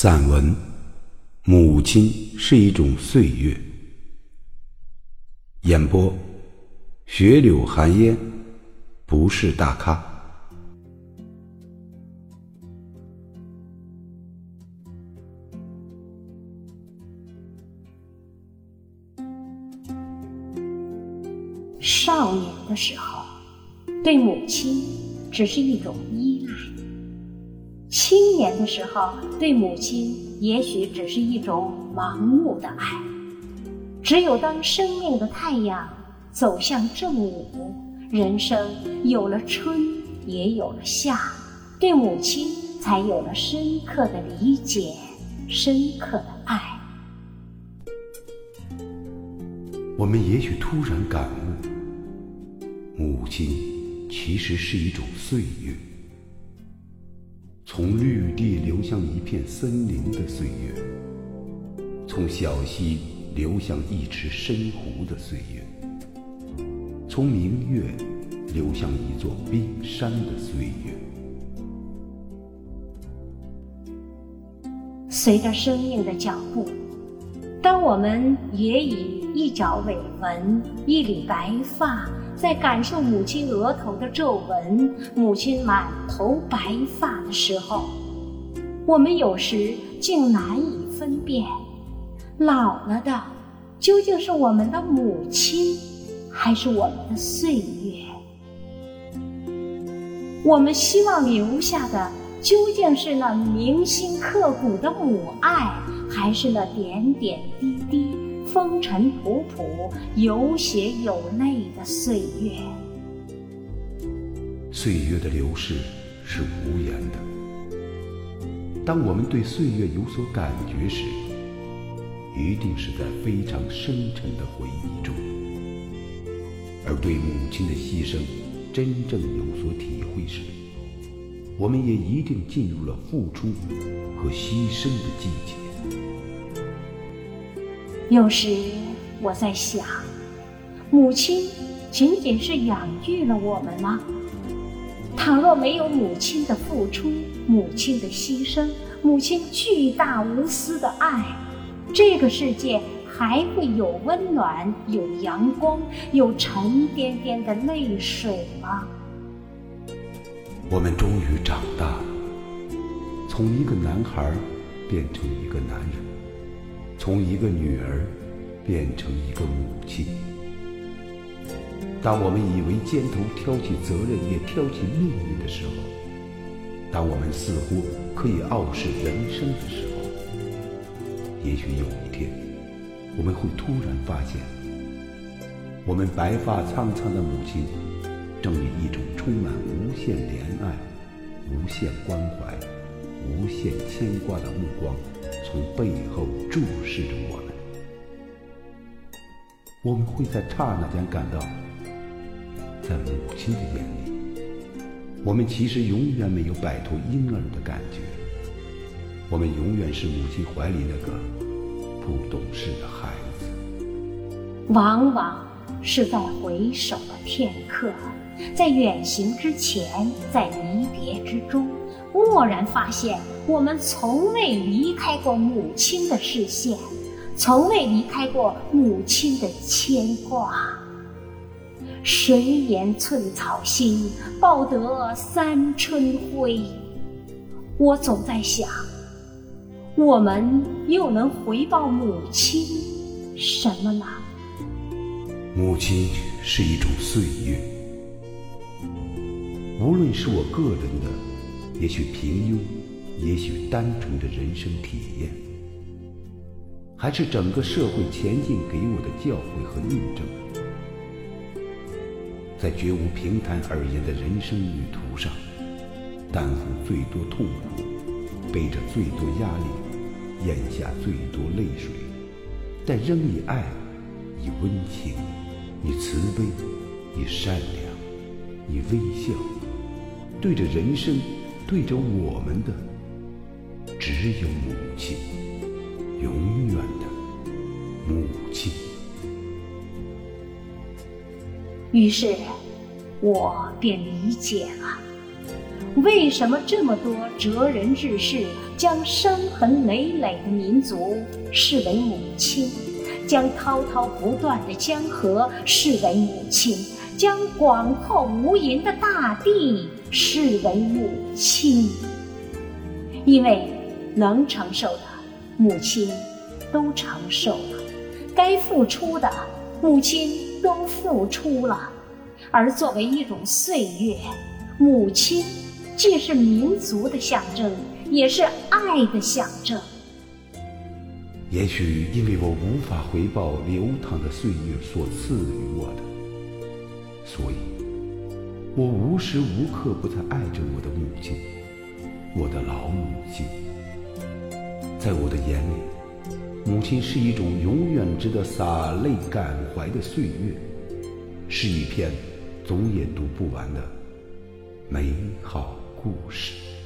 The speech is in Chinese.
散文《母亲是一种岁月》，演播：雪柳寒烟，不是大咖。少年的时候，对母亲只是一种依；青年的时候，对母亲也许只是一种盲目的爱。只有当生命的太阳走向正午，人生有了春，也有了夏，对母亲才有了深刻的理解，深刻的爱。我们也许突然感悟。母亲其实是一种岁月，从绿地流向一片森林的岁月，从小溪流向一池深湖的岁月，从明月流向一座冰山的岁月。随着生命的脚步，当我们也以一角尾纹、一缕白发。在感受母亲额头的皱纹、母亲满头白发的时候，我们有时竟难以分辨，老了的究竟是我们的母亲，还是我们的岁月？我们希望留下的究竟是那铭心刻骨的母爱，还是那点点滴滴？风尘仆仆、有血有泪的岁月，岁月的流逝是无言的。当我们对岁月有所感觉时，一定是在非常深沉的回忆中；而对母亲的牺牲真正有所体会时，我们也一定进入了付出和牺牲的季节。有时我在想，母亲仅仅是养育了我们吗？倘若没有母亲的付出、母亲的牺牲、母亲巨大无私的爱，这个世界还会有温暖、有阳光、有沉甸甸的泪水吗？我们终于长大了，从一个男孩变成一个男人。从一个女儿变成一个母亲。当我们以为肩头挑起责任也挑起命运的时候，当我们似乎可以傲视人生的时候，也许有一天，我们会突然发现，我们白发苍苍的母亲，正以一种充满无限怜爱、无限关怀、无限牵挂的目光。从背后注视着我们，我们会在刹那间感到，在母亲的眼里，我们其实永远没有摆脱婴儿的感觉，我们永远是母亲怀里那个不懂事的孩子。往往是在回首的片刻，在远行之前，在离别之中。蓦然发现，我们从未离开过母亲的视线，从未离开过母亲的牵挂。谁言寸草心，报得三春晖？我总在想，我们又能回报母亲什么呢？母亲是一种岁月，无论是我个人的。也许平庸，也许单纯的人生体验，还是整个社会前进给我的教诲和印证。在绝无平坦而言的人生旅途上，担负最多痛苦，背着最多压力，咽下最多泪水，但仍以爱，以温情，以慈悲，以善良，以微笑，对着人生。对着我们的，只有母亲，永远的母亲。于是，我便理解了，为什么这么多哲人志士将伤痕累累的民族视为母亲，将滔滔不断的江河视为母亲，将广阔无垠的大地视为母亲？因为能承受的，母亲都承受了；该付出的，母亲都付出了。而作为一种岁月，母亲既是民族的象征，也是爱的象征。也许因为我无法回报流淌的岁月所赐予我的，所以，我无时无刻不在爱着我的母亲，我的老母亲。在我的眼里，母亲是一种永远值得洒泪感怀的岁月，是一篇。总也读不完的美好故事。